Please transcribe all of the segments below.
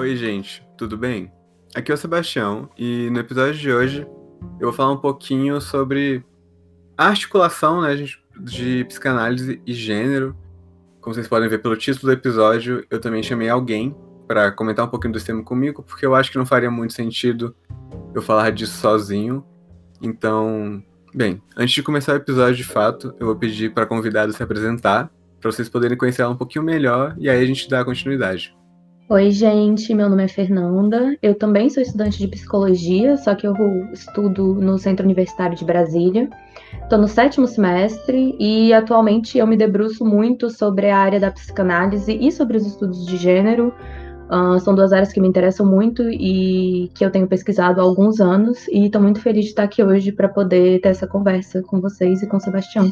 Oi, gente, tudo bem? Aqui é o Sebastião e no episódio de hoje eu vou falar um pouquinho sobre a articulação né, de psicanálise e gênero. Como vocês podem ver pelo título do episódio, eu também chamei alguém para comentar um pouquinho do tema comigo, porque eu acho que não faria muito sentido eu falar disso sozinho. Então, bem, antes de começar o episódio de fato, eu vou pedir para a convidada se apresentar, para vocês poderem conhecer ela um pouquinho melhor e aí a gente dá continuidade. Oi, gente, meu nome é Fernanda. Eu também sou estudante de psicologia, só que eu estudo no Centro Universitário de Brasília. Estou no sétimo semestre e atualmente eu me debruço muito sobre a área da psicanálise e sobre os estudos de gênero. Uh, são duas áreas que me interessam muito e que eu tenho pesquisado há alguns anos. E estou muito feliz de estar aqui hoje para poder ter essa conversa com vocês e com o Sebastião.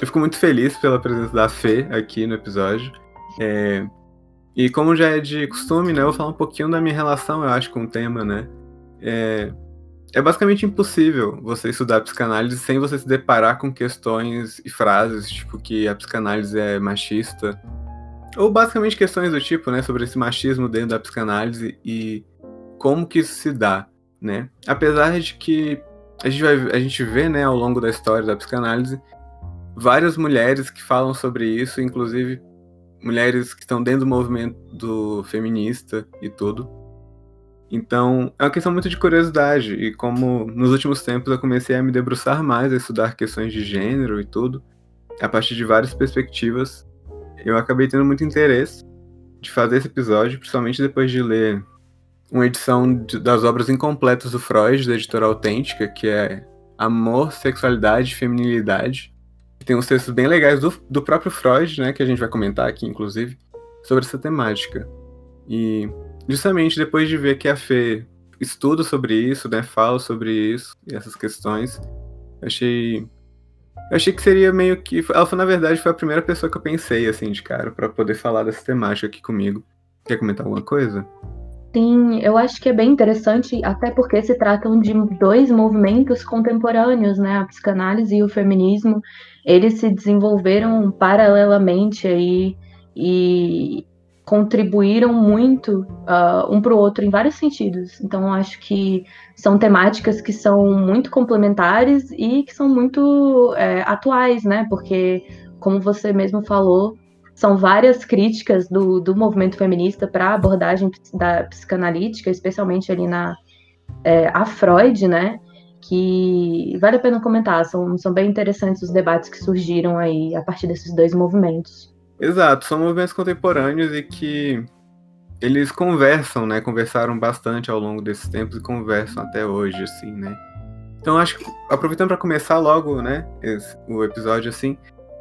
Eu fico muito feliz pela presença da Fê aqui no episódio. É, e como já é de costume, né, eu vou falar um pouquinho da minha relação, eu acho, com o tema, né? É, é basicamente impossível você estudar psicanálise sem você se deparar com questões e frases, tipo que a psicanálise é machista, ou basicamente questões do tipo, né, sobre esse machismo dentro da psicanálise e como que isso se dá, né? Apesar de que a gente, vai, a gente vê, né, ao longo da história da psicanálise, várias mulheres que falam sobre isso, inclusive mulheres que estão dentro do movimento feminista e tudo. Então, é uma questão muito de curiosidade, e como nos últimos tempos eu comecei a me debruçar mais a estudar questões de gênero e tudo, a partir de várias perspectivas, eu acabei tendo muito interesse de fazer esse episódio, principalmente depois de ler uma edição de, das obras incompletas do Freud, da editora Autêntica, que é Amor, Sexualidade e Feminilidade, tem uns textos bem legais do, do próprio Freud, né, que a gente vai comentar aqui, inclusive, sobre essa temática. E justamente depois de ver que a Fê estuda sobre isso, né, fala sobre isso e essas questões, achei achei que seria meio que ela foi na verdade foi a primeira pessoa que eu pensei assim de cara para poder falar dessa temática aqui comigo. Quer comentar alguma coisa? Sim, eu acho que é bem interessante, até porque se tratam de dois movimentos contemporâneos, né? A psicanálise e o feminismo, eles se desenvolveram paralelamente aí e contribuíram muito uh, um para o outro em vários sentidos. Então, acho que são temáticas que são muito complementares e que são muito é, atuais, né? Porque, como você mesmo falou, são várias críticas do, do movimento feminista para a abordagem da psicanalítica, especialmente ali na é, a Freud, né? Que vale a pena comentar, são, são bem interessantes os debates que surgiram aí a partir desses dois movimentos. Exato, são movimentos contemporâneos e que eles conversam, né? Conversaram bastante ao longo desses tempos e conversam até hoje, assim, né? Então acho que aproveitando para começar logo, né, esse, o episódio assim,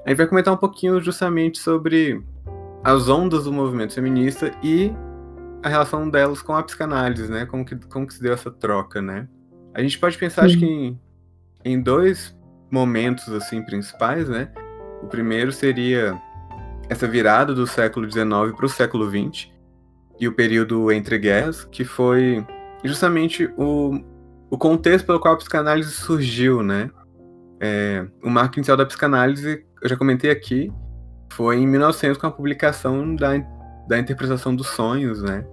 a gente vai comentar um pouquinho justamente sobre as ondas do movimento feminista e a relação delas com a psicanálise, né? Como que, como que se deu essa troca, né? A gente pode pensar, Sim. acho que em, em dois momentos, assim, principais, né? O primeiro seria essa virada do século XIX para o século XX e o período entre guerras, que foi justamente o, o contexto pelo qual a psicanálise surgiu, né? É, o marco inicial da psicanálise eu já comentei aqui, foi em 1900 com a publicação da, da interpretação dos sonhos, né?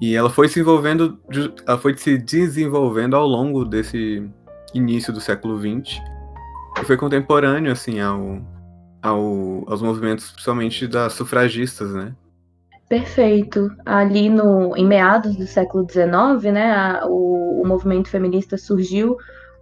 E ela foi se envolvendo, ela foi se desenvolvendo ao longo desse início do século XX e foi contemporâneo assim ao, ao aos movimentos, principalmente das sufragistas, né? Perfeito. Ali no, em meados do século XIX, né, a, o, o movimento feminista surgiu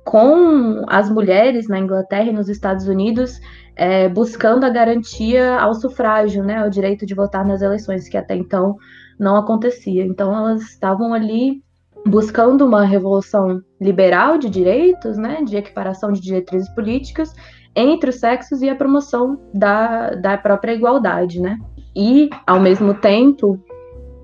com as mulheres na Inglaterra e nos Estados Unidos é, buscando a garantia ao sufrágio, né, ao direito de votar nas eleições, que até então não acontecia. Então elas estavam ali buscando uma revolução liberal de direitos, né, de equiparação de diretrizes políticas entre os sexos e a promoção da, da própria igualdade, né. E, ao mesmo tempo,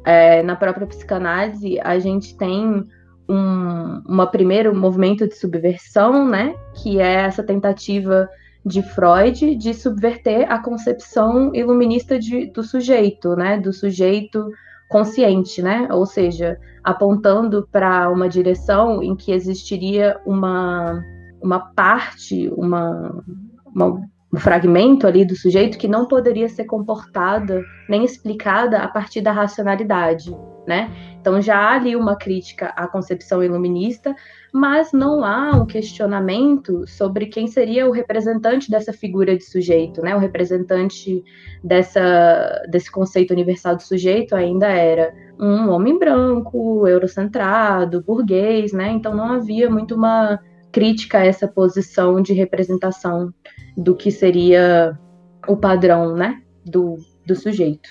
é, na própria psicanálise, a gente tem um uma primeiro movimento de subversão, né, que é essa tentativa de Freud de subverter a concepção iluminista de, do sujeito, né, do sujeito consciente, né, ou seja, apontando para uma direção em que existiria uma uma parte, uma, uma um fragmento ali do sujeito que não poderia ser comportada nem explicada a partir da racionalidade, né? Então já há ali uma crítica à concepção iluminista, mas não há um questionamento sobre quem seria o representante dessa figura de sujeito, né? O representante dessa, desse conceito universal do sujeito ainda era um homem branco, eurocentrado, burguês, né? Então não havia muito uma crítica a essa posição de representação do que seria o padrão, né, do, do sujeito.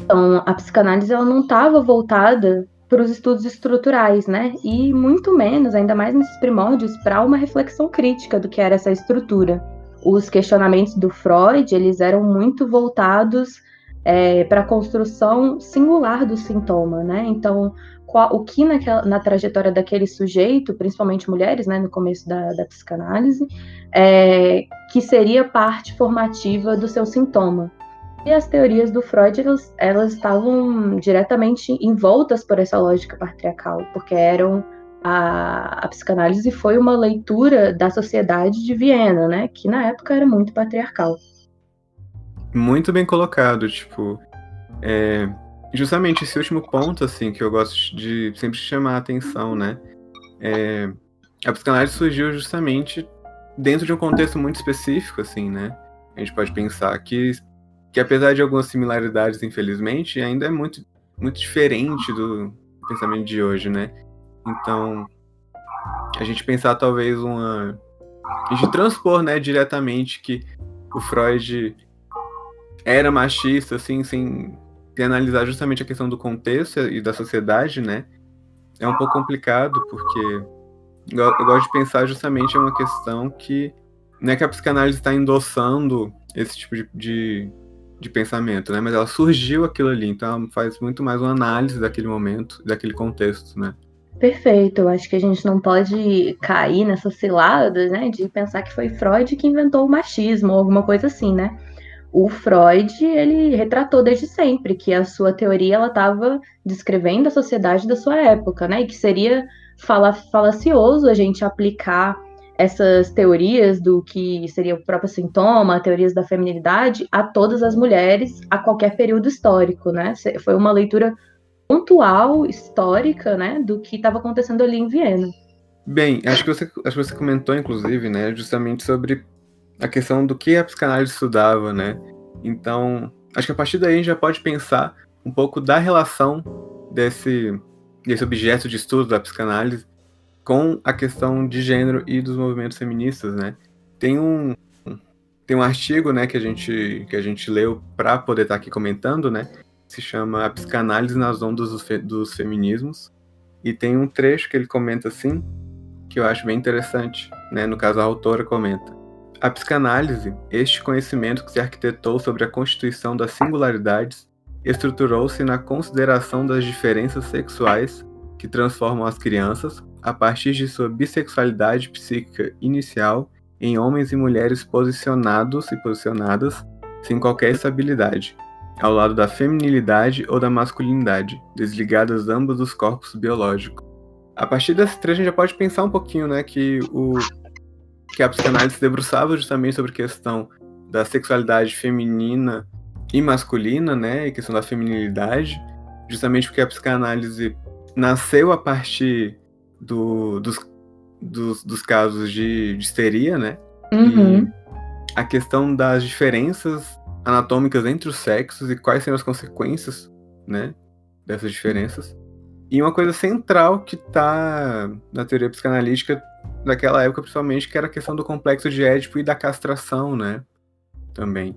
Então, a psicanálise ela não estava voltada para os estudos estruturais, né, e muito menos, ainda mais nesses primórdios, para uma reflexão crítica do que era essa estrutura. Os questionamentos do Freud, eles eram muito voltados é, para a construção singular do sintoma, né? Então, qual, o que naquela, na trajetória daquele sujeito, principalmente mulheres, né, no começo da, da psicanálise, é, que seria parte formativa do seu sintoma. E as teorias do Freud, elas, elas estavam diretamente envoltas por essa lógica patriarcal, porque eram a, a, psicanálise foi uma leitura da sociedade de Viena, né, que na época era muito patriarcal. Muito bem colocado, tipo, é, justamente esse último ponto, assim, que eu gosto de sempre chamar a atenção, né? É, a psicanálise surgiu justamente dentro de um contexto muito específico, assim, né? A gente pode pensar que, que apesar de algumas similaridades, infelizmente, ainda é muito, muito diferente do pensamento de hoje, né? Então, a gente pensar talvez uma... A gente transpor, né, diretamente que o Freud era machista, assim, sem analisar justamente a questão do contexto e da sociedade, né? É um pouco complicado, porque eu, eu gosto de pensar justamente em uma questão que não é que a psicanálise está endossando esse tipo de, de, de, pensamento, né? Mas ela surgiu aquilo ali, então ela faz muito mais uma análise daquele momento, daquele contexto, né? Perfeito, eu acho que a gente não pode cair nessa cilada, né, de pensar que foi Freud que inventou o machismo ou alguma coisa assim, né? O Freud ele retratou desde sempre que a sua teoria ela estava descrevendo a sociedade da sua época, né? E que seria fala, falacioso a gente aplicar essas teorias do que seria o próprio sintoma, teorias da feminilidade, a todas as mulheres a qualquer período histórico, né? Foi uma leitura pontual, histórica, né, do que estava acontecendo ali em Viena. Bem, acho que você, acho que você comentou, inclusive, né, justamente sobre a questão do que a psicanálise estudava, né? Então, acho que a partir daí a gente já pode pensar um pouco da relação desse, desse objeto de estudo da psicanálise com a questão de gênero e dos movimentos feministas, né? Tem um tem um artigo, né, que a gente que a gente leu para poder estar tá aqui comentando, né? Se chama A Psicanálise nas Ondas dos, fe, dos Feminismos e tem um trecho que ele comenta assim que eu acho bem interessante, né? No caso a autora comenta a psicanálise, este conhecimento que se arquitetou sobre a constituição das singularidades, estruturou-se na consideração das diferenças sexuais que transformam as crianças, a partir de sua bissexualidade psíquica inicial, em homens e mulheres posicionados e posicionadas sem qualquer estabilidade, ao lado da feminilidade ou da masculinidade, desligadas ambos dos corpos biológicos. A partir desse trecho a gente já pode pensar um pouquinho, né, que o que a psicanálise se debruçava justamente sobre a questão da sexualidade feminina e masculina, né, e questão da feminilidade, justamente porque a psicanálise nasceu a partir do, dos, dos, dos, casos de, de histeria, né, uhum. e a questão das diferenças anatômicas entre os sexos e quais seriam as consequências, né, dessas diferenças. E uma coisa central que está na teoria psicanalítica daquela época, principalmente, que era a questão do complexo de Édipo e da castração, né? Também.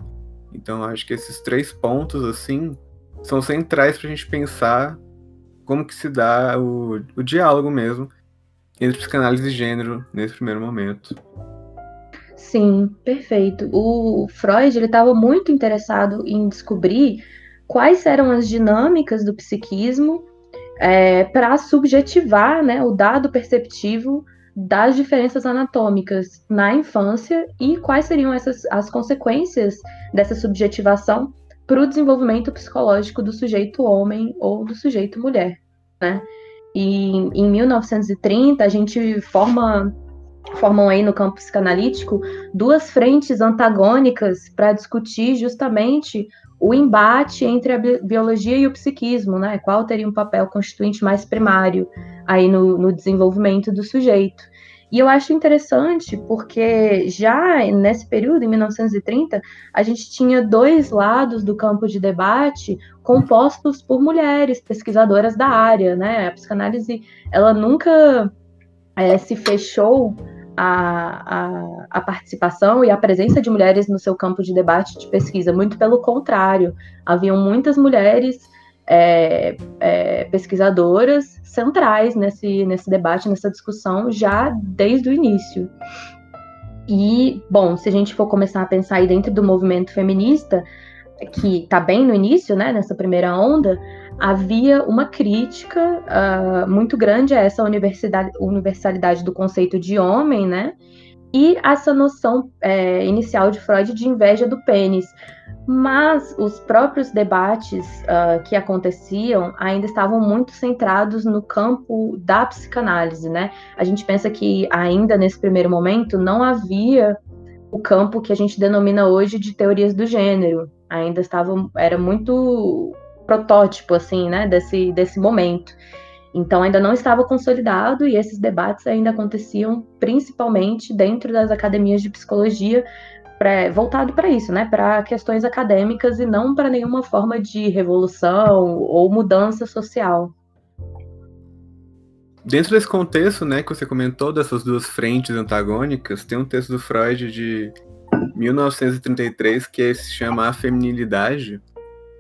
Então, acho que esses três pontos, assim, são centrais para a gente pensar como que se dá o, o diálogo mesmo entre psicanálise e gênero nesse primeiro momento. Sim, perfeito. O Freud ele estava muito interessado em descobrir quais eram as dinâmicas do psiquismo é, para subjetivar né, o dado perceptivo das diferenças anatômicas na infância e quais seriam essas as consequências dessa subjetivação para o desenvolvimento psicológico do sujeito homem ou do sujeito mulher, né? E em 1930 a gente forma formam aí no campo psicanalítico duas frentes antagônicas para discutir justamente o embate entre a biologia e o psiquismo, né? Qual teria um papel constituinte mais primário aí no, no desenvolvimento do sujeito. E eu acho interessante porque já nesse período, em 1930, a gente tinha dois lados do campo de debate compostos por mulheres pesquisadoras da área, né? A psicanálise, ela nunca é, se fechou a, a, a, participação e a presença de mulheres no seu campo de debate de pesquisa. Muito pelo contrário, haviam muitas mulheres é, é, pesquisadoras centrais nesse, nesse debate, nessa discussão, já desde o início. E, bom, se a gente for começar a pensar aí dentro do movimento feminista, que está bem no início, né, nessa primeira onda, havia uma crítica uh, muito grande a essa universalidade do conceito de homem, né? E essa noção é, inicial de Freud de inveja do pênis. Mas os próprios debates uh, que aconteciam ainda estavam muito centrados no campo da psicanálise, né? A gente pensa que ainda nesse primeiro momento não havia o campo que a gente denomina hoje de teorias do gênero. Ainda estava, era muito protótipo, assim, né, desse, desse momento. Então, ainda não estava consolidado e esses debates ainda aconteciam principalmente dentro das academias de psicologia, pra, voltado para isso, né, para questões acadêmicas e não para nenhuma forma de revolução ou mudança social. Dentro desse contexto, né, que você comentou dessas duas frentes antagônicas, tem um texto do Freud de 1933 que se chama A Feminilidade,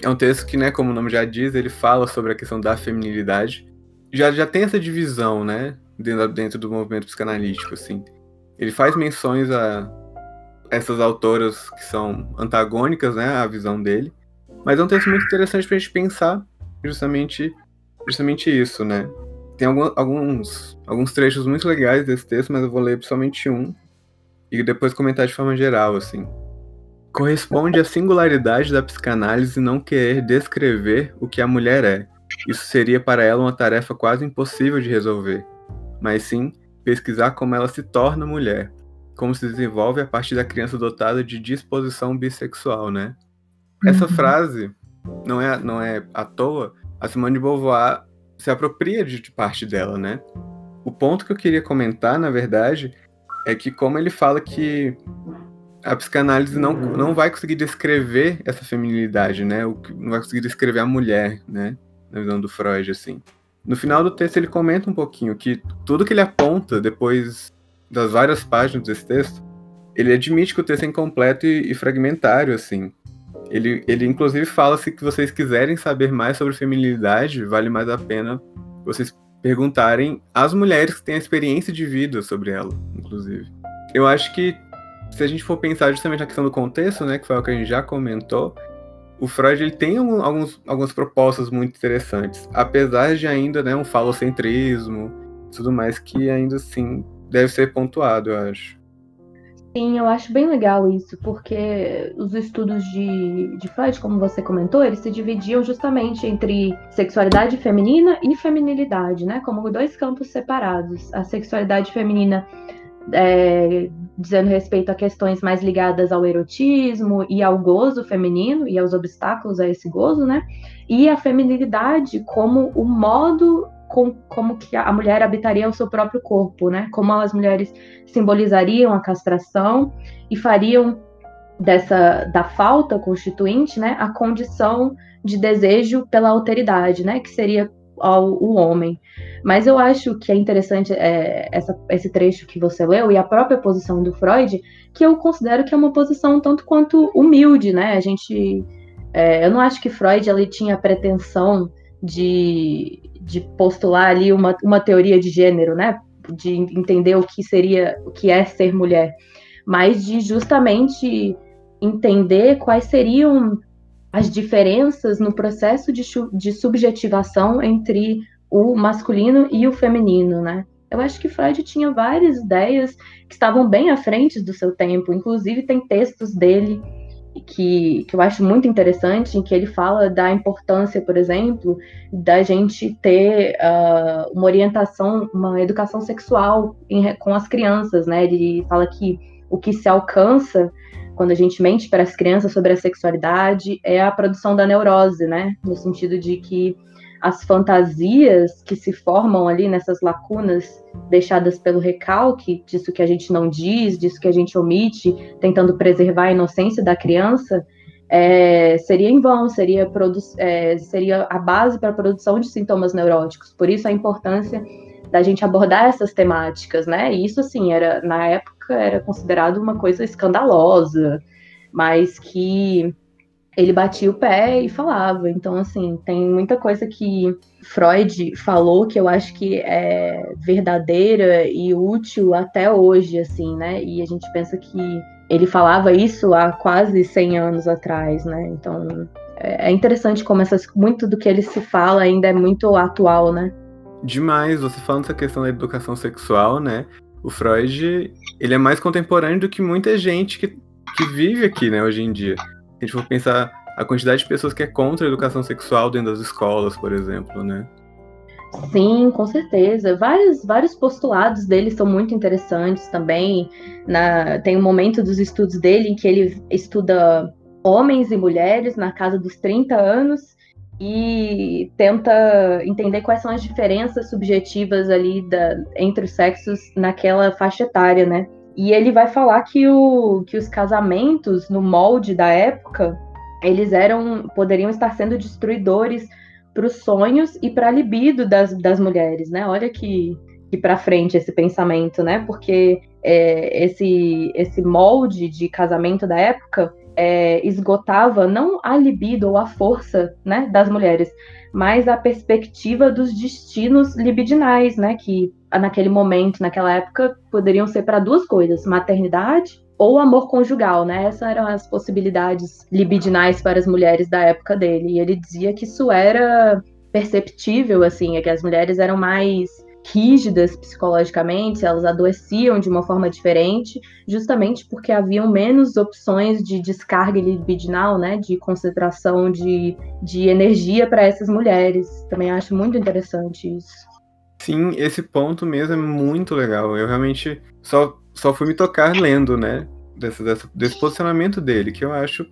é um texto que, né, como o nome já diz, ele fala sobre a questão da feminilidade. Já, já tem essa divisão, né, dentro, dentro do movimento psicanalítico, assim. Ele faz menções a essas autoras que são antagônicas, né, à visão dele. Mas é um texto muito interessante para a gente pensar justamente, justamente isso, né. Tem alguns, alguns trechos muito legais desse texto, mas eu vou ler somente um e depois comentar de forma geral, assim. Corresponde à singularidade da psicanálise não querer descrever o que a mulher é. Isso seria para ela uma tarefa quase impossível de resolver, mas sim pesquisar como ela se torna mulher, como se desenvolve a partir da criança dotada de disposição bissexual, né? Essa uhum. frase não é, não é à toa, a Simone de Beauvoir se apropria de, de parte dela, né? O ponto que eu queria comentar, na verdade, é que como ele fala que a psicanálise não, não vai conseguir descrever essa feminilidade, né? Não vai conseguir descrever a mulher, né? Na visão do Freud, assim. No final do texto ele comenta um pouquinho que tudo que ele aponta depois das várias páginas desse texto, ele admite que o texto é incompleto e, e fragmentário, assim. Ele, ele inclusive fala se que vocês quiserem saber mais sobre feminilidade, vale mais a pena vocês perguntarem às mulheres que têm a experiência de vida sobre ela, inclusive. Eu acho que se a gente for pensar justamente na questão do contexto, né, que foi o que a gente já comentou, o Freud ele tem alguns, algumas propostas muito interessantes, apesar de ainda né, um falocentrismo tudo mais que ainda assim deve ser pontuado, eu acho. Sim, eu acho bem legal isso, porque os estudos de, de Freud, como você comentou, eles se dividiam justamente entre sexualidade feminina e feminilidade, né? Como dois campos separados. A sexualidade feminina é, dizendo respeito a questões mais ligadas ao erotismo e ao gozo feminino e aos obstáculos a esse gozo, né? E a feminilidade como o modo com, como que a mulher habitaria o seu próprio corpo, né? Como as mulheres simbolizariam a castração e fariam dessa da falta constituinte, né, a condição de desejo pela alteridade, né, que seria ao o homem. Mas eu acho que é interessante é, essa, esse trecho que você leu e a própria posição do Freud, que eu considero que é uma posição tanto quanto humilde, né? A gente, é, eu não acho que Freud ele tinha pretensão de, de postular ali uma, uma teoria de gênero, né? De entender o que seria, o que é ser mulher, mas de justamente entender quais seriam as diferenças no processo de, de subjetivação entre o masculino e o feminino, né? Eu acho que Freud tinha várias ideias que estavam bem à frente do seu tempo, inclusive tem textos dele que, que eu acho muito interessante, em que ele fala da importância, por exemplo, da gente ter uh, uma orientação, uma educação sexual em, com as crianças, né? Ele fala que o que se alcança quando a gente mente para as crianças sobre a sexualidade é a produção da neurose, né? No sentido de que as fantasias que se formam ali nessas lacunas deixadas pelo recalque, disso que a gente não diz, disso que a gente omite, tentando preservar a inocência da criança, é, seria em vão, seria, é, seria a base para a produção de sintomas neuróticos. Por isso a importância da gente abordar essas temáticas, né? E isso, assim, era na época era considerado uma coisa escandalosa, mas que ele batia o pé e falava. Então, assim, tem muita coisa que Freud falou que eu acho que é verdadeira e útil até hoje, assim, né? E a gente pensa que ele falava isso há quase 100 anos atrás, né? Então, é, é interessante como essas, muito do que ele se fala ainda é muito atual, né? Demais, você falando essa questão da educação sexual, né? O Freud, ele é mais contemporâneo do que muita gente que, que vive aqui, né, hoje em dia a gente for pensar a quantidade de pessoas que é contra a educação sexual dentro das escolas, por exemplo, né? Sim, com certeza. Vários, vários postulados dele são muito interessantes também. Na, tem um momento dos estudos dele em que ele estuda homens e mulheres na casa dos 30 anos e tenta entender quais são as diferenças subjetivas ali da, entre os sexos naquela faixa etária, né? E ele vai falar que, o, que os casamentos no molde da época, eles eram poderiam estar sendo destruidores para os sonhos e para a libido das, das mulheres, né? Olha que, que para frente esse pensamento, né? Porque é, esse, esse molde de casamento da época é, esgotava não a libido ou a força né, das mulheres, mas a perspectiva dos destinos libidinais, né? Que naquele momento, naquela época, poderiam ser para duas coisas: maternidade ou amor conjugal, né? Essas eram as possibilidades libidinais para as mulheres da época dele. E ele dizia que isso era perceptível, assim, é que as mulheres eram mais rígidas psicologicamente, elas adoeciam de uma forma diferente, justamente porque haviam menos opções de descarga libidinal, né, de concentração de, de energia para essas mulheres. Também acho muito interessante isso. Sim, esse ponto mesmo é muito legal. Eu realmente só, só fui me tocar lendo, né? Desse, desse, posicionamento dele, que eu acho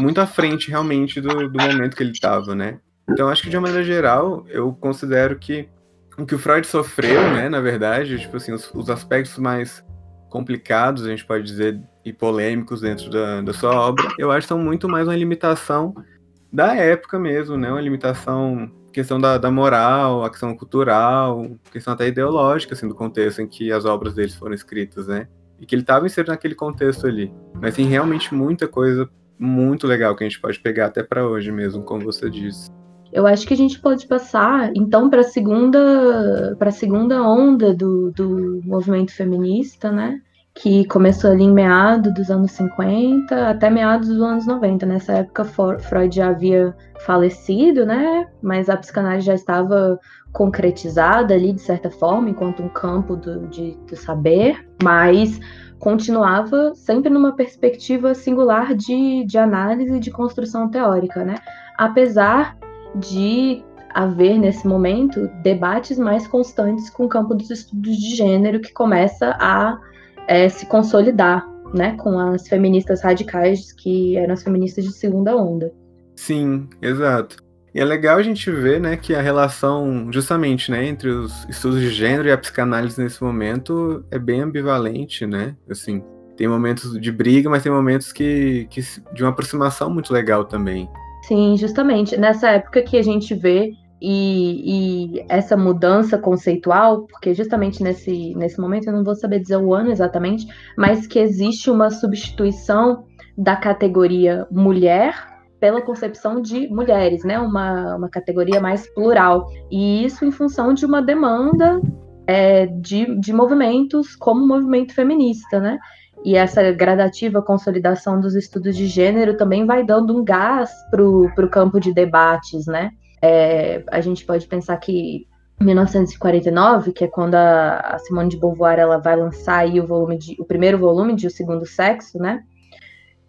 muito à frente realmente do, do momento que ele estava, né? Então, acho que de uma maneira geral, eu considero que o que o Freud sofreu, né, na verdade, tipo assim, os, os aspectos mais complicados, a gente pode dizer, e polêmicos dentro da, da sua obra, eu acho que são muito mais uma limitação da época mesmo, né? Uma limitação questão da, da moral, a questão cultural, questão até ideológica, assim, do contexto em que as obras deles foram escritas, né? E que ele estava inserido naquele contexto ali. Mas tem realmente muita coisa muito legal que a gente pode pegar até para hoje mesmo, como você disse. Eu acho que a gente pode passar, então, para a segunda, para segunda onda do, do movimento feminista, né? que começou ali em meados dos anos 50 até meados dos anos 90. Nessa época, Freud já havia falecido, né? Mas a psicanálise já estava concretizada ali, de certa forma, enquanto um campo do, de, do saber, mas continuava sempre numa perspectiva singular de, de análise e de construção teórica, né? Apesar de haver nesse momento debates mais constantes com o campo dos estudos de gênero que começa a é, se consolidar, né, com as feministas radicais que eram as feministas de segunda onda. Sim, exato. E é legal a gente ver, né, que a relação, justamente, né, entre os estudos de gênero e a psicanálise nesse momento é bem ambivalente, né? Assim, tem momentos de briga, mas tem momentos que, que de uma aproximação muito legal também. Sim, justamente. Nessa época que a gente vê e, e, essa mudança conceitual, porque justamente nesse, nesse momento eu não vou saber dizer o ano exatamente, mas que existe uma substituição da categoria mulher pela concepção de mulheres, né? Uma, uma categoria mais plural. E isso em função de uma demanda é, de, de movimentos como o movimento feminista, né? E essa gradativa consolidação dos estudos de gênero também vai dando um gás para o campo de debates, né? É, a gente pode pensar que 1949, que é quando a, Simone de Beauvoir ela vai lançar aí o volume de, o primeiro volume de O Segundo Sexo, né?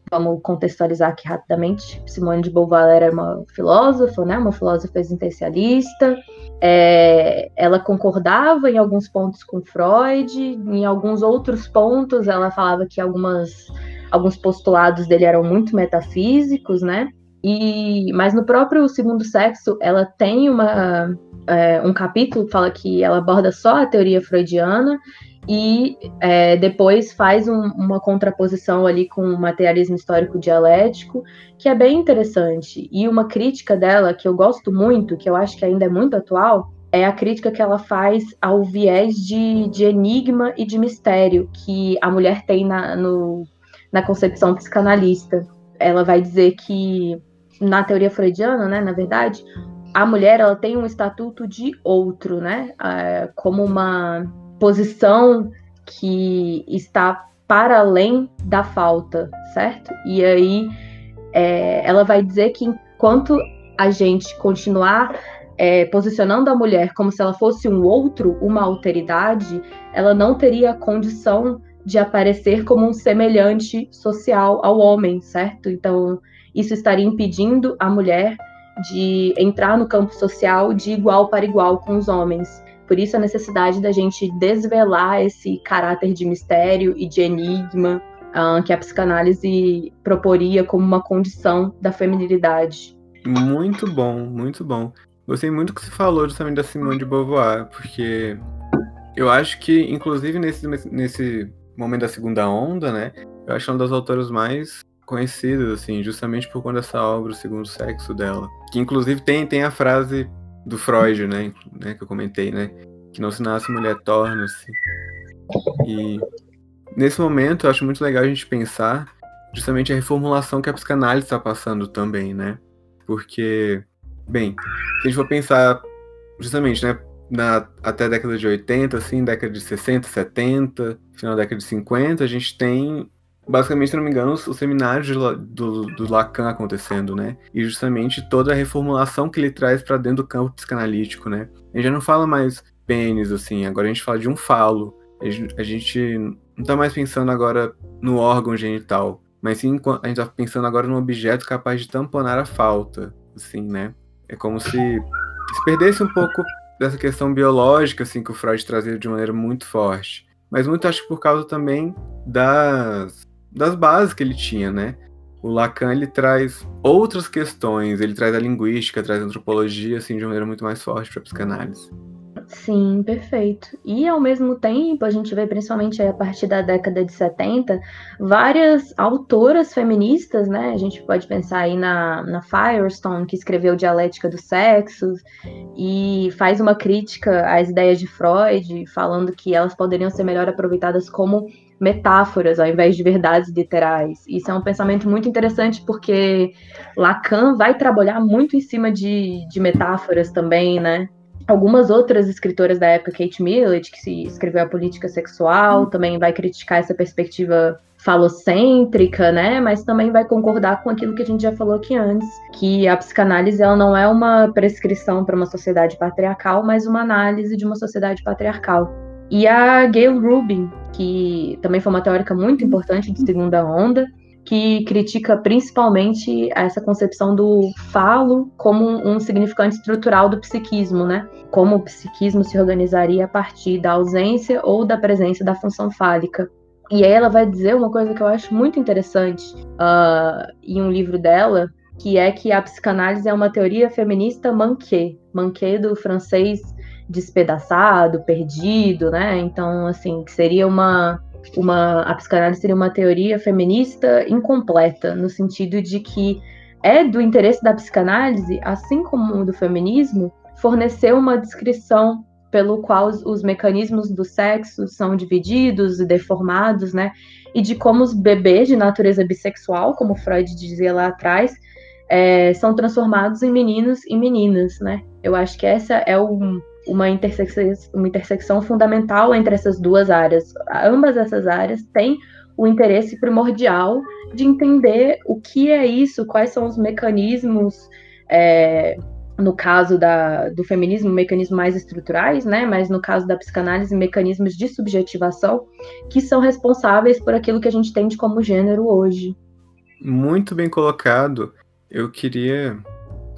Vamos contextualizar aqui rapidamente. Simone de Beauvoir era uma filósofa, né? Uma filósofa existencialista. É, ela concordava em alguns pontos com Freud, em alguns outros pontos ela falava que algumas, alguns postulados dele eram muito metafísicos, né? E, mas no próprio Segundo Sexo, ela tem uma, é, um capítulo que fala que ela aborda só a teoria freudiana e é, depois faz um, uma contraposição ali com o materialismo histórico dialético, que é bem interessante. E uma crítica dela que eu gosto muito, que eu acho que ainda é muito atual, é a crítica que ela faz ao viés de, de enigma e de mistério que a mulher tem na, no, na concepção psicanalista. Ela vai dizer que, na teoria freudiana, né, na verdade, a mulher ela tem um estatuto de outro, né, é, como uma posição que está para além da falta, certo? E aí é, ela vai dizer que enquanto a gente continuar é, posicionando a mulher como se ela fosse um outro, uma alteridade, ela não teria condição de aparecer como um semelhante social ao homem, certo? Então, isso estaria impedindo a mulher de entrar no campo social de igual para igual com os homens. Por isso a necessidade da gente desvelar esse caráter de mistério e de enigma uh, que a psicanálise proporia como uma condição da feminilidade. Muito bom, muito bom. Gostei muito que você falou justamente da Simone de Beauvoir, porque eu acho que, inclusive nesse, nesse momento da segunda onda, né, eu acho uma das autoras mais conhecidas, assim, justamente por conta dessa obra, O Segundo Sexo dela. Que inclusive tem, tem a frase do Freud, né, né, que eu comentei, né, que não se nasce mulher torna-se. E nesse momento eu acho muito legal a gente pensar justamente a reformulação que a psicanálise está passando também, né, porque, bem, se a gente for pensar justamente, né, na, até a década de 80, assim, década de 60, 70, final da década de 50, a gente tem basicamente, se não me engano, os, os seminários do, do, Lacan acontecendo, né? E justamente toda a reformulação que ele traz para dentro do campo psicanalítico, né? Gente já não fala mais pênis, assim, agora a gente fala de um falo. A gente não tá mais pensando agora no órgão genital, mas sim a gente tá pensando agora num objeto capaz de tamponar a falta, assim, né? É como se se perdesse um pouco dessa questão biológica, assim, que o Freud trazia de maneira muito forte. Mas muito acho que por causa também das das bases que ele tinha, né? O Lacan ele traz outras questões, ele traz a linguística, traz a antropologia assim de uma maneira muito mais forte para a psicanálise. Sim, perfeito. E ao mesmo tempo, a gente vê principalmente a partir da década de 70, várias autoras feministas, né? A gente pode pensar aí na, na Firestone, que escreveu Dialética do Sexo, e faz uma crítica às ideias de Freud, falando que elas poderiam ser melhor aproveitadas como metáforas ao invés de verdades literais. Isso é um pensamento muito interessante porque Lacan vai trabalhar muito em cima de, de metáforas também, né? Algumas outras escritoras da época, Kate Millett, que se escreveu a política sexual, também vai criticar essa perspectiva falocêntrica, né? Mas também vai concordar com aquilo que a gente já falou aqui antes, que a psicanálise ela não é uma prescrição para uma sociedade patriarcal, mas uma análise de uma sociedade patriarcal. E a Gail Rubin, que também foi uma teórica muito importante de segunda onda, que critica principalmente essa concepção do falo como um significante estrutural do psiquismo, né? Como o psiquismo se organizaria a partir da ausência ou da presença da função fálica. E aí ela vai dizer uma coisa que eu acho muito interessante uh, em um livro dela, que é que a psicanálise é uma teoria feminista manqué, manqué do francês despedaçado, perdido, né? Então, assim, que seria uma uma a psicanálise seria uma teoria feminista incompleta, no sentido de que é do interesse da psicanálise, assim como do feminismo, fornecer uma descrição pelo qual os, os mecanismos do sexo são divididos e deformados, né? E de como os bebês de natureza bissexual, como Freud dizia lá atrás, é, são transformados em meninos e meninas, né? Eu acho que essa é o, uma intersecção, uma intersecção fundamental entre essas duas áreas. Ambas essas áreas têm o interesse primordial de entender o que é isso, quais são os mecanismos, é, no caso da, do feminismo, mecanismos mais estruturais, né? Mas no caso da psicanálise, mecanismos de subjetivação que são responsáveis por aquilo que a gente tem de como gênero hoje. muito bem colocado. Eu queria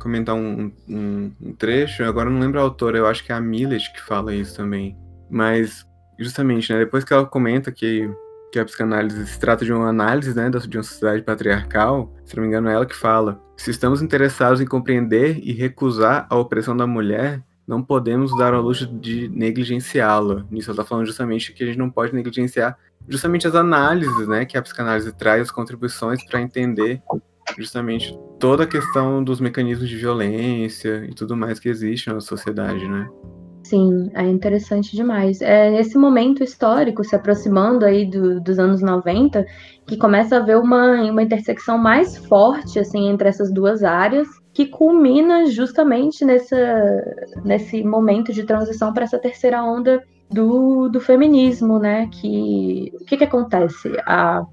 comentar um, um, um trecho, agora não lembro a autora, eu acho que é a Millet que fala isso também. Mas, justamente, né, depois que ela comenta que, que a psicanálise se trata de uma análise né, de uma sociedade patriarcal, se não me engano, é ela que fala: se estamos interessados em compreender e recusar a opressão da mulher, não podemos dar ao luxo de negligenciá-la. Nisso ela está falando justamente que a gente não pode negligenciar justamente as análises né, que a psicanálise traz, as contribuições para entender justamente toda a questão dos mecanismos de violência e tudo mais que existe na sociedade, né? Sim, é interessante demais. É nesse momento histórico, se aproximando aí do, dos anos 90, que começa a haver uma, uma intersecção mais forte assim entre essas duas áreas, que culmina justamente nessa, nesse momento de transição para essa terceira onda do, do feminismo, né? Que o que, que acontece? A,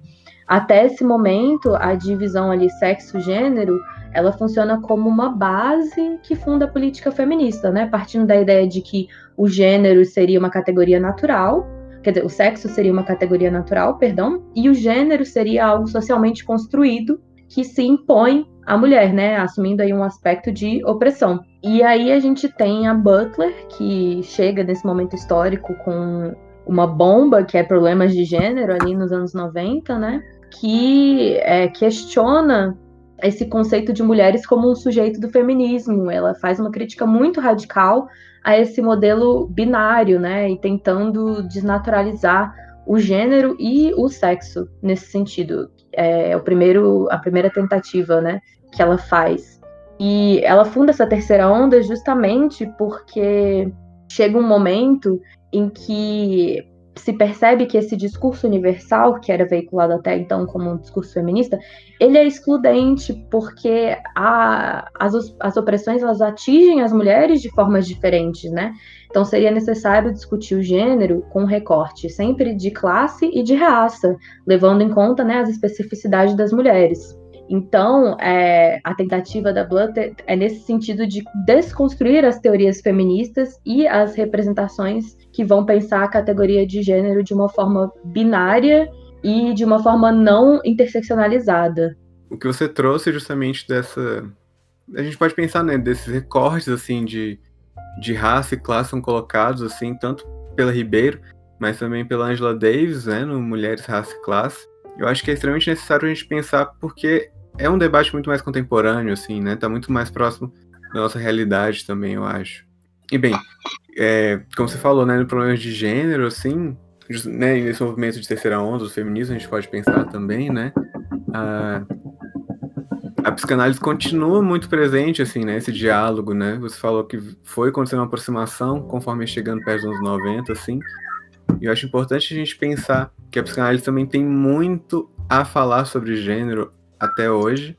até esse momento, a divisão ali sexo-gênero ela funciona como uma base que funda a política feminista, né? Partindo da ideia de que o gênero seria uma categoria natural, quer dizer, o sexo seria uma categoria natural, perdão, e o gênero seria algo socialmente construído que se impõe à mulher, né? Assumindo aí um aspecto de opressão. E aí a gente tem a Butler, que chega nesse momento histórico com uma bomba, que é problemas de gênero ali nos anos 90, né? Que é, questiona esse conceito de mulheres como um sujeito do feminismo. Ela faz uma crítica muito radical a esse modelo binário, né? E tentando desnaturalizar o gênero e o sexo nesse sentido. É o primeiro, a primeira tentativa, né, que ela faz. E ela funda essa terceira onda justamente porque chega um momento em que se percebe que esse discurso universal, que era veiculado até então como um discurso feminista, ele é excludente porque a, as, as opressões elas atingem as mulheres de formas diferentes, né? Então seria necessário discutir o gênero com recorte sempre de classe e de raça, levando em conta né, as especificidades das mulheres. Então, é, a tentativa da Blutter é nesse sentido de desconstruir as teorias feministas e as representações que vão pensar a categoria de gênero de uma forma binária e de uma forma não interseccionalizada. O que você trouxe justamente dessa. A gente pode pensar, né, desses recortes, assim, de, de raça e classe são colocados, assim, tanto pela Ribeiro, mas também pela Angela Davis, né, no Mulheres, Raça e Classe. Eu acho que é extremamente necessário a gente pensar porque é um debate muito mais contemporâneo, assim, né? Tá muito mais próximo da nossa realidade também, eu acho. E bem, é, como você falou, né, no problema de gênero, assim, né, nesse movimento de terceira onda do feminismo, a gente pode pensar também, né? A, a psicanálise continua muito presente, assim, né? Esse diálogo, né? Você falou que foi acontecendo uma aproximação conforme chegando perto dos anos 90, assim. E eu acho importante a gente pensar que a psicanálise também tem muito a falar sobre gênero até hoje.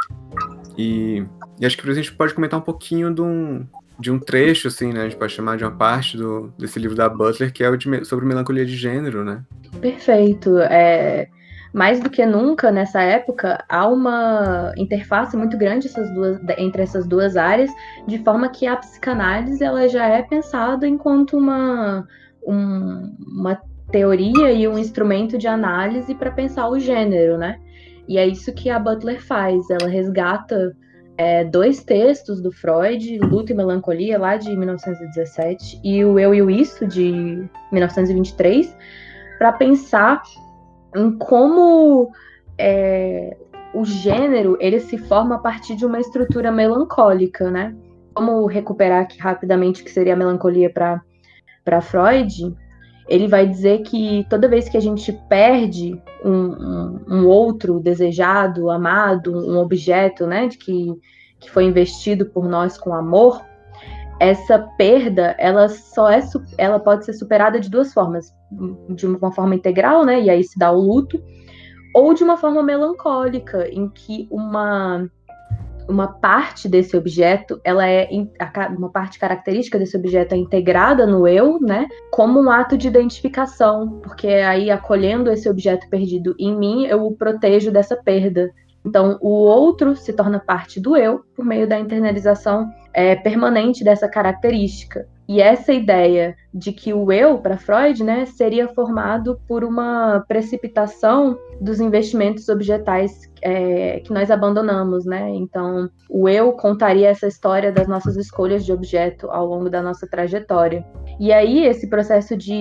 E, e acho que a gente pode comentar um pouquinho de um, de um trecho, assim, né? A gente pode chamar de uma parte do, desse livro da Butler, que é o de, sobre melancolia de gênero, né? Perfeito. É, mais do que nunca, nessa época, há uma interface muito grande essas duas, entre essas duas áreas, de forma que a psicanálise ela já é pensada enquanto uma, um, uma teoria e um instrumento de análise para pensar o gênero, né? E é isso que a Butler faz. Ela resgata é, dois textos do Freud, Luto e Melancolia, lá de 1917, e o Eu e o Isso, de 1923, para pensar em como é, o gênero ele se forma a partir de uma estrutura melancólica, né? Vamos recuperar aqui rapidamente o que seria a melancolia para Freud ele vai dizer que toda vez que a gente perde um, um, um outro desejado, amado, um objeto, né, de que, que foi investido por nós com amor, essa perda, ela só é, ela pode ser superada de duas formas, de uma forma integral, né, e aí se dá o luto, ou de uma forma melancólica, em que uma uma parte desse objeto, ela é uma parte característica desse objeto é integrada no eu, né, como um ato de identificação, porque aí acolhendo esse objeto perdido em mim, eu o protejo dessa perda. Então, o outro se torna parte do eu por meio da internalização é, permanente dessa característica. E essa ideia de que o eu, para Freud, né, seria formado por uma precipitação dos investimentos objetais é, que nós abandonamos, né? Então, o eu contaria essa história das nossas escolhas de objeto ao longo da nossa trajetória. E aí, esse processo de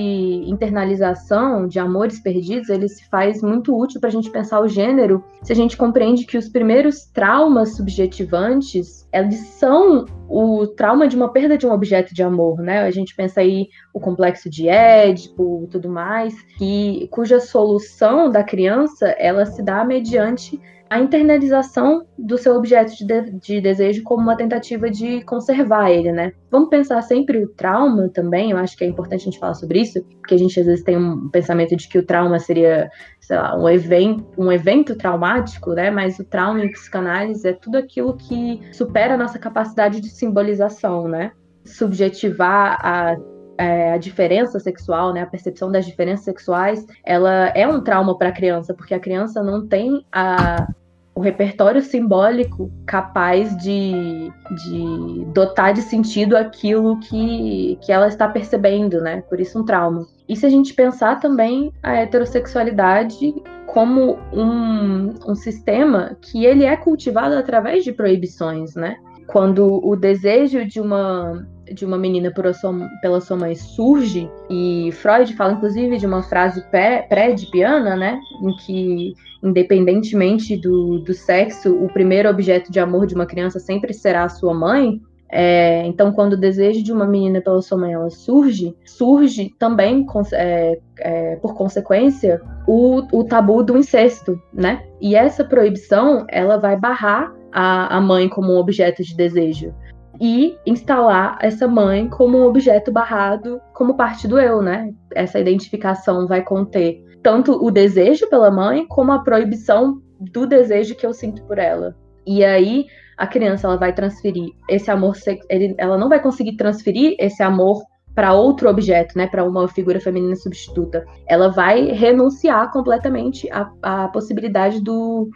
internalização de amores perdidos, ele se faz muito útil para a gente pensar o gênero, se a gente compreende que os primeiros traumas subjetivantes, eles são o trauma de uma perda de um objeto de amor, né? A gente pensa aí o complexo de Édipo, tudo mais, que cuja solução da criança, ela se dá mediante a internalização do seu objeto de, de, de, desejo como uma tentativa de conservar ele, né? Vamos pensar sempre o trauma também, eu acho que é importante a gente falar sobre isso, porque a gente às vezes tem um pensamento de que o trauma seria, sei lá, um evento, um evento traumático, né? Mas o trauma em psicanálise é tudo aquilo que supera a nossa capacidade de simbolização, né? Subjetivar a é, a diferença sexual, né, a percepção das diferenças sexuais, ela é um trauma para a criança, porque a criança não tem a, o repertório simbólico capaz de, de dotar de sentido aquilo que, que ela está percebendo, né? Por isso um trauma. E se a gente pensar também a heterossexualidade como um, um sistema que ele é cultivado através de proibições, né? Quando o desejo de uma de uma menina sua, pela sua mãe surge, e Freud fala inclusive de uma frase pré-edipiana, né, em que, independentemente do, do sexo, o primeiro objeto de amor de uma criança sempre será a sua mãe. É, então, quando o desejo de uma menina pela sua mãe ela surge, surge também, é, é, por consequência, o, o tabu do incesto, né? E essa proibição, ela vai barrar a, a mãe como um objeto de desejo e instalar essa mãe como um objeto barrado como parte do eu, né? Essa identificação vai conter tanto o desejo pela mãe como a proibição do desejo que eu sinto por ela. E aí a criança ela vai transferir esse amor, ele, ela não vai conseguir transferir esse amor para outro objeto, né, para uma figura feminina substituta. Ela vai renunciar completamente à, à possibilidade do,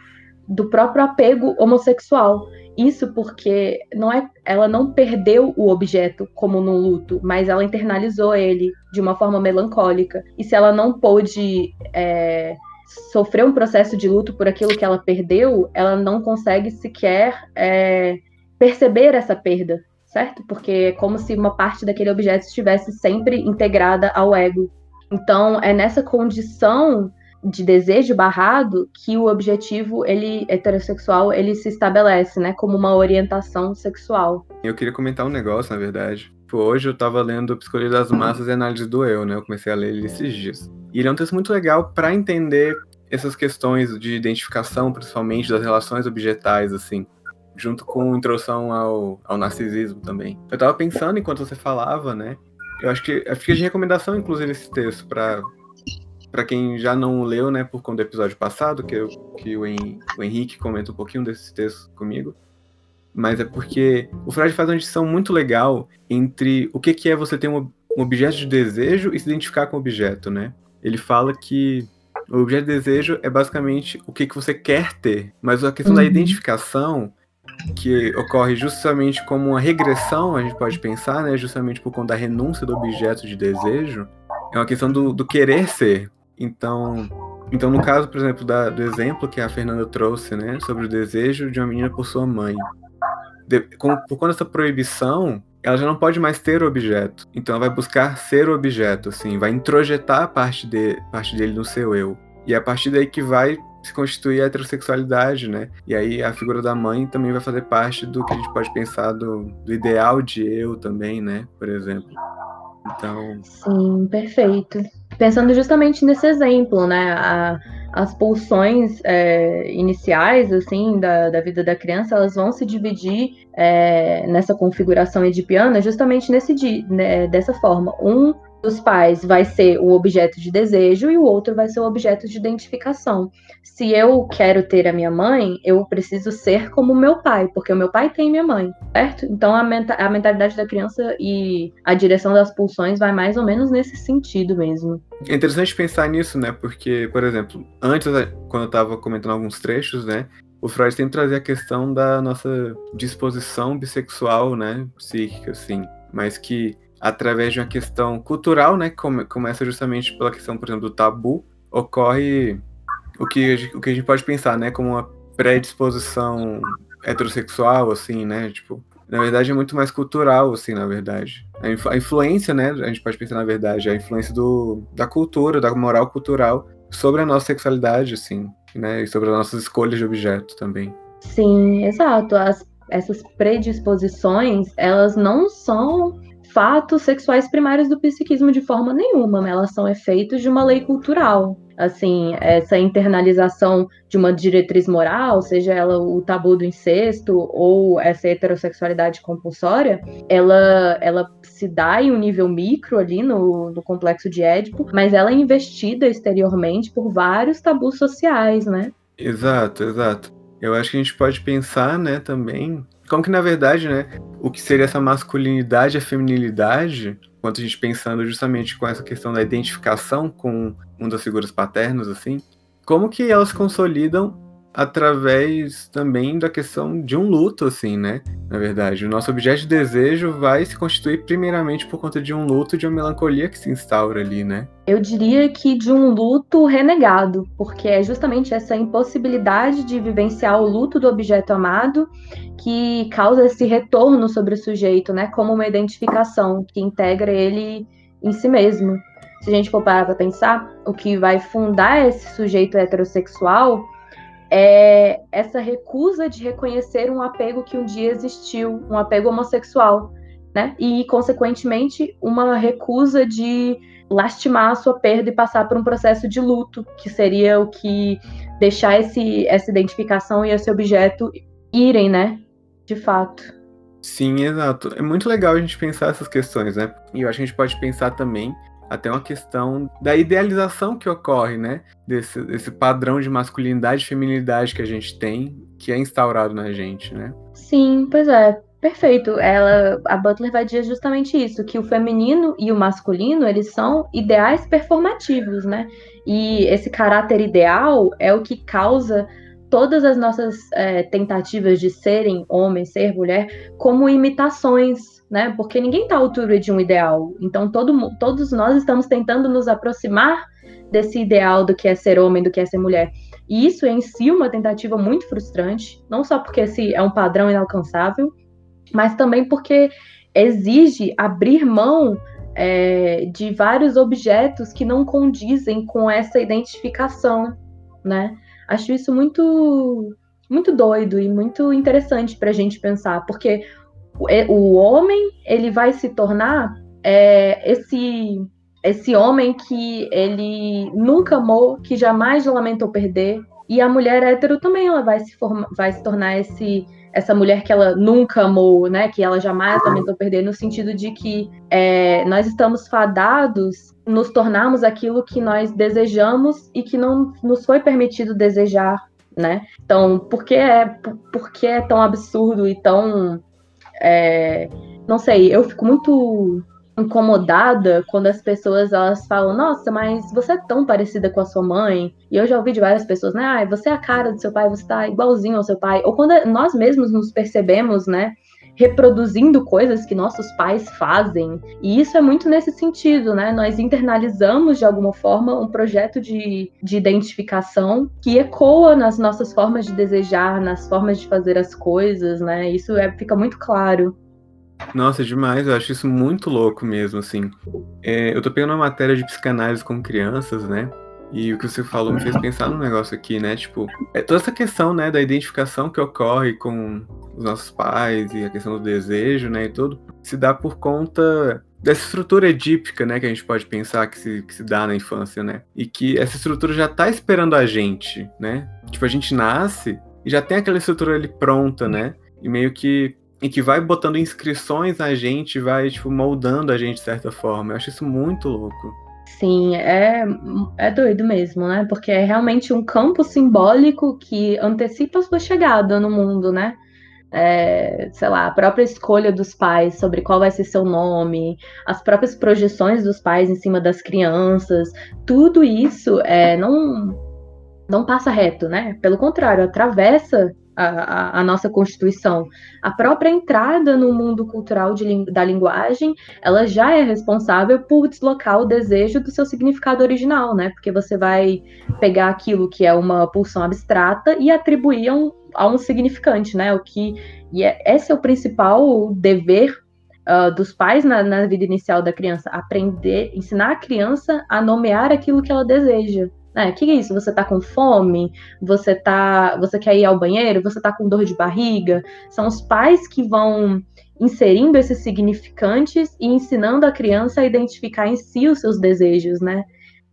do próprio apego homossexual. Isso porque não é, ela não perdeu o objeto como no luto, mas ela internalizou ele de uma forma melancólica. E se ela não pôde é, sofrer um processo de luto por aquilo que ela perdeu, ela não consegue sequer é, perceber essa perda, certo? Porque é como se uma parte daquele objeto estivesse sempre integrada ao ego. Então, é nessa condição de desejo barrado que o objetivo ele heterossexual ele se estabelece, né, como uma orientação sexual. Eu queria comentar um negócio, na verdade. Hoje eu estava lendo Psicologia das Massas e Análise do Eu, né? Eu comecei a ler ele esses dias. E ele é um texto muito legal para entender essas questões de identificação, principalmente das relações objetais, assim, junto com introdução ao, ao narcisismo também. Eu estava pensando enquanto você falava, né? Eu acho que fica de recomendação, inclusive, esse texto para para quem já não leu, né, por conta do episódio passado, que, eu, que o, Hen o Henrique comenta um pouquinho desse texto comigo, mas é porque o Freud faz uma distinção muito legal entre o que, que é você ter um, um objeto de desejo e se identificar com o objeto, né? Ele fala que o objeto de desejo é basicamente o que, que você quer ter, mas a questão uhum. da identificação, que ocorre justamente como uma regressão, a gente pode pensar, né, justamente por conta da renúncia do objeto de desejo, é uma questão do, do querer ser. Então, então no caso, por exemplo, da, do exemplo que a Fernanda trouxe, né, sobre o desejo de uma menina por sua mãe. De, com, por conta dessa proibição, ela já não pode mais ter o objeto. Então ela vai buscar ser o objeto, assim, vai introjetar a parte, de, parte dele no seu eu. E é a partir daí que vai se constituir a heterossexualidade, né? E aí a figura da mãe também vai fazer parte do que a gente pode pensar do, do ideal de eu também, né? Por exemplo. Então. Sim, perfeito. Pensando justamente nesse exemplo, né? A, as pulsões é, iniciais, assim, da, da vida da criança, elas vão se dividir é, nessa configuração edipiana justamente nesse né, dessa forma. Um dos pais vai ser o objeto de desejo e o outro vai ser o objeto de identificação. Se eu quero ter a minha mãe, eu preciso ser como meu pai, porque o meu pai tem minha mãe, certo? Então a, menta a mentalidade da criança e a direção das pulsões vai mais ou menos nesse sentido mesmo. É interessante pensar nisso, né? Porque, por exemplo, antes, quando eu estava comentando alguns trechos, né? O Freud sempre trazia a questão da nossa disposição bissexual, né? Psíquica, assim. Mas que através de uma questão cultural, né, que começa justamente pela questão, por exemplo, do tabu, ocorre o que, o que a gente pode pensar, né, como uma predisposição heterossexual, assim, né, tipo, na verdade é muito mais cultural, assim, na verdade. A, influ a, influência, né, a gente pode pensar, na verdade, a influência do, da cultura, da moral cultural sobre a nossa sexualidade, assim, né, e sobre as nossas escolhas de objeto também. Sim, exato. As, essas predisposições, elas não são fatos sexuais primários do psiquismo de forma nenhuma, elas são efeitos de uma lei cultural assim, essa internalização de uma diretriz moral, seja ela o tabu do incesto ou essa heterossexualidade compulsória, ela, ela se dá em um nível micro ali no, no complexo de Édipo, mas ela é investida exteriormente por vários tabus sociais, né? Exato, exato. Eu acho que a gente pode pensar, né, também, como que na verdade, né, o que seria essa masculinidade e a feminilidade quanto a gente pensando justamente com essa questão da identificação com uma das figuras paternas, assim, como que elas consolidam através também da questão de um luto, assim, né? Na verdade, o nosso objeto de desejo vai se constituir primeiramente por conta de um luto, de uma melancolia que se instaura ali, né? Eu diria que de um luto renegado, porque é justamente essa impossibilidade de vivenciar o luto do objeto amado que causa esse retorno sobre o sujeito, né? Como uma identificação que integra ele em si mesmo. Se a gente for parar para pensar, o que vai fundar esse sujeito heterossexual é essa recusa de reconhecer um apego que um dia existiu, um apego homossexual, né? E, consequentemente, uma recusa de lastimar a sua perda e passar por um processo de luto, que seria o que deixar esse, essa identificação e esse objeto irem, né? De fato. Sim, exato. É muito legal a gente pensar essas questões, né? E eu acho que a gente pode pensar também até uma questão da idealização que ocorre, né? Desse, desse padrão de masculinidade e feminilidade que a gente tem, que é instaurado na gente, né? Sim, pois é. Perfeito. Ela, a Butler vai dizer justamente isso, que o feminino e o masculino, eles são ideais performativos, né? E esse caráter ideal é o que causa todas as nossas é, tentativas de serem homem, ser mulher, como imitações né? Porque ninguém está à altura de um ideal. Então todo, todos nós estamos tentando nos aproximar desse ideal do que é ser homem, do que é ser mulher. E isso é em si uma tentativa muito frustrante, não só porque esse é um padrão inalcançável, mas também porque exige abrir mão é, de vários objetos que não condizem com essa identificação, né? Acho isso muito muito doido e muito interessante para a gente pensar, porque o homem ele vai se tornar é, esse esse homem que ele nunca amou, que jamais lamentou perder, e a mulher hétero também ela vai se forma, vai se tornar esse essa mulher que ela nunca amou, né? Que ela jamais lamentou perder, no sentido de que é, nós estamos fadados nos tornarmos aquilo que nós desejamos e que não nos foi permitido desejar, né? Então, por que é, por, por que é tão absurdo e tão é, não sei, eu fico muito incomodada quando as pessoas elas falam, nossa, mas você é tão parecida com a sua mãe. E eu já ouvi de várias pessoas, né? Ah, você é a cara do seu pai, você tá igualzinho ao seu pai. Ou quando nós mesmos nos percebemos, né? Reproduzindo coisas que nossos pais fazem. E isso é muito nesse sentido, né? Nós internalizamos de alguma forma um projeto de, de identificação que ecoa nas nossas formas de desejar, nas formas de fazer as coisas, né? Isso é, fica muito claro. Nossa, demais, eu acho isso muito louco mesmo, assim. É, eu tô pegando uma matéria de psicanálise com crianças, né? E o que você falou me fez pensar num negócio aqui, né? Tipo, é toda essa questão, né, da identificação que ocorre com os nossos pais e a questão do desejo, né, e tudo, se dá por conta dessa estrutura edípica, né, que a gente pode pensar que se, que se dá na infância, né? E que essa estrutura já tá esperando a gente, né? Tipo, a gente nasce e já tem aquela estrutura ali pronta, né? E meio que e que vai botando inscrições na gente, vai tipo moldando a gente de certa forma. Eu acho isso muito louco. Sim, é, é doido mesmo, né? Porque é realmente um campo simbólico que antecipa a sua chegada no mundo, né? É, sei lá, a própria escolha dos pais sobre qual vai ser seu nome, as próprias projeções dos pais em cima das crianças, tudo isso é, não, não passa reto, né? Pelo contrário, atravessa a, a, nossa Constituição. A própria entrada no mundo cultural de, da linguagem, ela já é responsável por deslocar o desejo do seu significado original, né? Porque você vai pegar aquilo que é uma pulsão abstrata e atribuir a um, a um significante, né? O que e é, esse é o principal dever uh, dos pais na, na vida inicial da criança, aprender, ensinar a criança a nomear aquilo que ela deseja. O que é isso? Você tá com fome? Você tá, você quer ir ao banheiro? Você tá com dor de barriga? São os pais que vão inserindo esses significantes e ensinando a criança a identificar em si os seus desejos, né?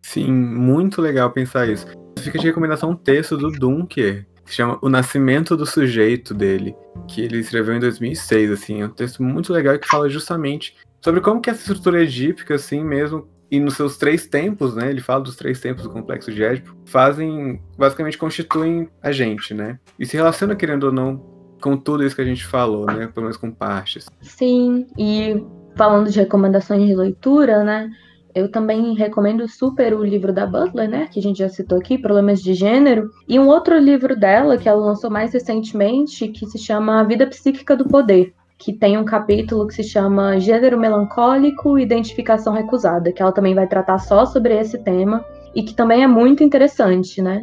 Sim, muito legal pensar isso. Fica de recomendação um texto do Dunker, que chama O Nascimento do Sujeito dele, que ele escreveu em 2006, assim, é um texto muito legal que fala justamente sobre como que essa estrutura edípica, assim mesmo, e nos seus três tempos, né? Ele fala dos três tempos do complexo de Édipo, fazem, basicamente constituem a gente, né? E se relaciona, querendo ou não, com tudo isso que a gente falou, né? Pelo menos com partes. Sim, e falando de recomendações de leitura, né? Eu também recomendo super o livro da Butler, né? Que a gente já citou aqui, Problemas de Gênero. E um outro livro dela, que ela lançou mais recentemente, que se chama A Vida Psíquica do Poder que tem um capítulo que se chama Gênero Melancólico Identificação Recusada, que ela também vai tratar só sobre esse tema e que também é muito interessante, né?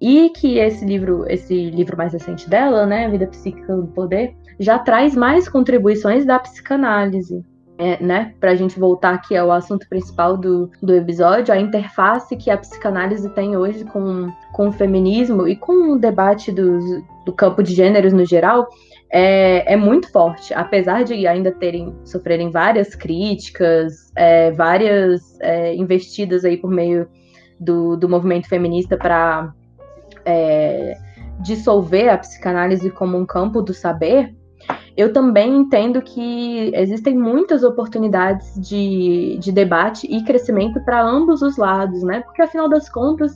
E que esse livro, esse livro mais recente dela, né, Vida Psíquica do Poder, já traz mais contribuições da psicanálise, é, né? Para a gente voltar aqui ao assunto principal do, do episódio, a interface que a psicanálise tem hoje com, com o feminismo e com o debate dos, do campo de gêneros no geral, é, é muito forte, apesar de ainda terem sofrerem várias críticas, é, várias é, investidas aí por meio do, do movimento feminista para é, dissolver a psicanálise como um campo do saber. Eu também entendo que existem muitas oportunidades de, de debate e crescimento para ambos os lados, né? Porque afinal das contas,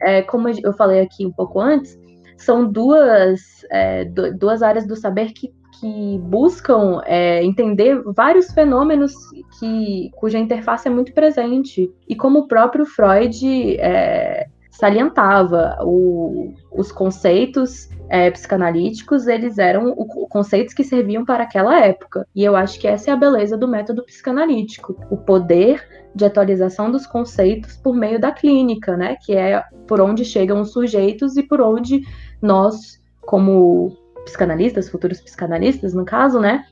é, como eu falei aqui um pouco antes, são duas, é, duas áreas do saber que, que buscam é, entender vários fenômenos que, cuja interface é muito presente. E como o próprio Freud é, salientava, o, os conceitos é, psicanalíticos, eles eram o, conceitos que serviam para aquela época. E eu acho que essa é a beleza do método psicanalítico. O poder de atualização dos conceitos por meio da clínica, né? Que é por onde chegam os sujeitos e por onde nós, como psicanalistas, futuros psicanalistas, no caso, né,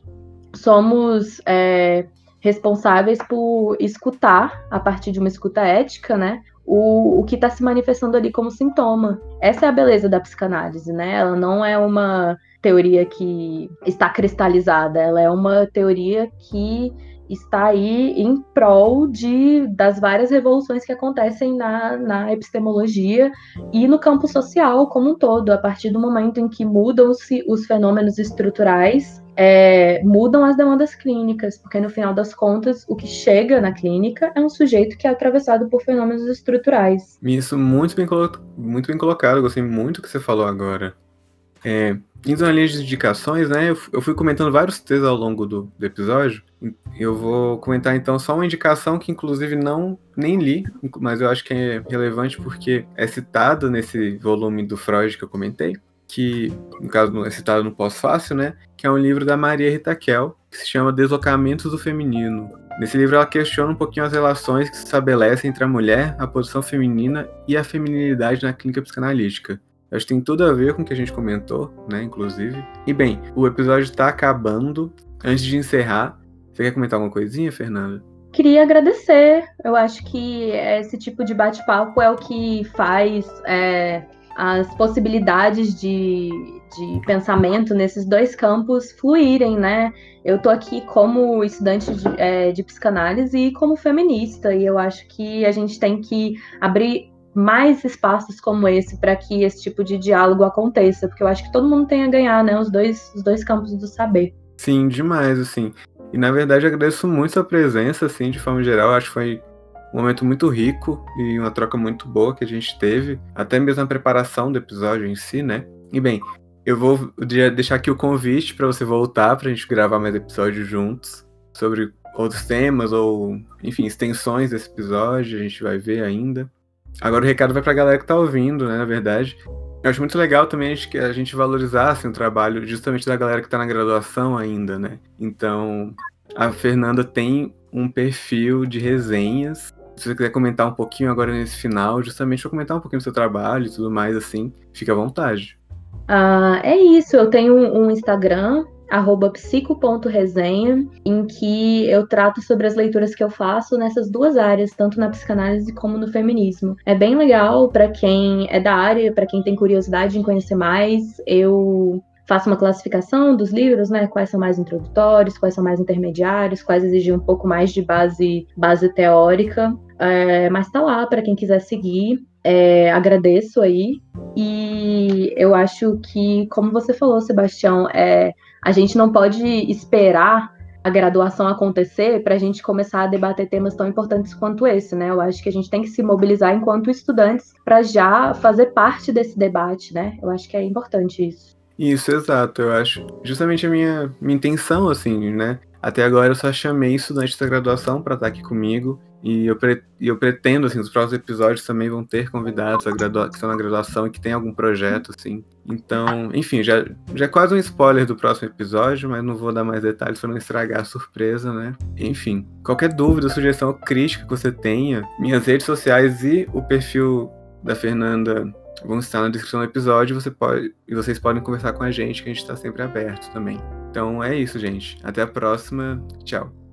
somos é, responsáveis por escutar, a partir de uma escuta ética, né, o, o que está se manifestando ali como sintoma. Essa é a beleza da psicanálise, né? Ela não é uma teoria que está cristalizada, ela é uma teoria que está aí em prol de, das várias revoluções que acontecem na, na epistemologia e no campo social como um todo, a partir do momento em que mudam-se os fenômenos estruturais, é, mudam as demandas clínicas, porque no final das contas, o que chega na clínica é um sujeito que é atravessado por fenômenos estruturais. Isso muito bem, muito bem colocado, gostei muito do que você falou agora. É, indo na linha de indicações, né? Eu, fui comentando vários textos ao longo do, do, episódio. Eu vou comentar então só uma indicação que, inclusive, não nem li, mas eu acho que é relevante porque é citado nesse volume do Freud que eu comentei. Que, no caso, é citado no Pós-Fácil, né? Que é um livro da Maria Rita que se chama Deslocamentos do Feminino. Nesse livro, ela questiona um pouquinho as relações que se estabelecem entre a mulher, a posição feminina e a feminilidade na clínica psicanalítica. Acho que tem tudo a ver com o que a gente comentou, né, inclusive. E bem, o episódio está acabando. Antes de encerrar, você quer comentar alguma coisinha, Fernanda? Queria agradecer. Eu acho que esse tipo de bate-papo é o que faz é, as possibilidades de, de pensamento nesses dois campos fluírem, né? Eu tô aqui como estudante de, é, de psicanálise e como feminista, e eu acho que a gente tem que abrir mais espaços como esse para que esse tipo de diálogo aconteça, porque eu acho que todo mundo tem a ganhar, né? Os dois, os dois campos do saber. Sim, demais, assim. E na verdade agradeço muito sua presença, assim, de forma geral. Acho que foi um momento muito rico e uma troca muito boa que a gente teve, até mesmo na preparação do episódio em si, né? E bem, eu vou deixar aqui o convite para você voltar para a gente gravar mais episódios juntos sobre outros temas ou, enfim, extensões desse episódio, a gente vai ver ainda. Agora o recado vai pra galera que tá ouvindo, né, na verdade. Eu acho muito legal também a gente valorizasse assim, o trabalho justamente da galera que está na graduação ainda, né? Então, a Fernanda tem um perfil de resenhas. Se você quiser comentar um pouquinho agora nesse final, justamente para comentar um pouquinho do seu trabalho e tudo mais, assim, fica à vontade. Uh, é isso, eu tenho um Instagram arroba psico.resenha, em que eu trato sobre as leituras que eu faço nessas duas áreas, tanto na psicanálise como no feminismo. É bem legal para quem é da área, para quem tem curiosidade em conhecer mais. Eu faço uma classificação dos livros, né? Quais são mais introdutórios, quais são mais intermediários, quais exigem um pouco mais de base, base teórica. É, mas tá lá para quem quiser seguir. É, agradeço aí. E eu acho que, como você falou, Sebastião, é, a gente não pode esperar a graduação acontecer para a gente começar a debater temas tão importantes quanto esse, né? Eu acho que a gente tem que se mobilizar enquanto estudantes para já fazer parte desse debate, né? Eu acho que é importante isso. Isso, exato. Eu acho justamente a minha, minha intenção, assim, né? Até agora eu só chamei estudantes da graduação para estar aqui comigo e eu, pre eu pretendo, assim, os próximos episódios também vão ter convidados que estão na graduação e que tem algum projeto, assim. Então, enfim, já, já é quase um spoiler do próximo episódio, mas não vou dar mais detalhes para não estragar a surpresa, né? Enfim, qualquer dúvida, sugestão ou crítica que você tenha, minhas redes sociais e o perfil da Fernanda vão estar na descrição do episódio você pode, e vocês podem conversar com a gente, que a gente está sempre aberto também. Então é isso, gente. Até a próxima. Tchau.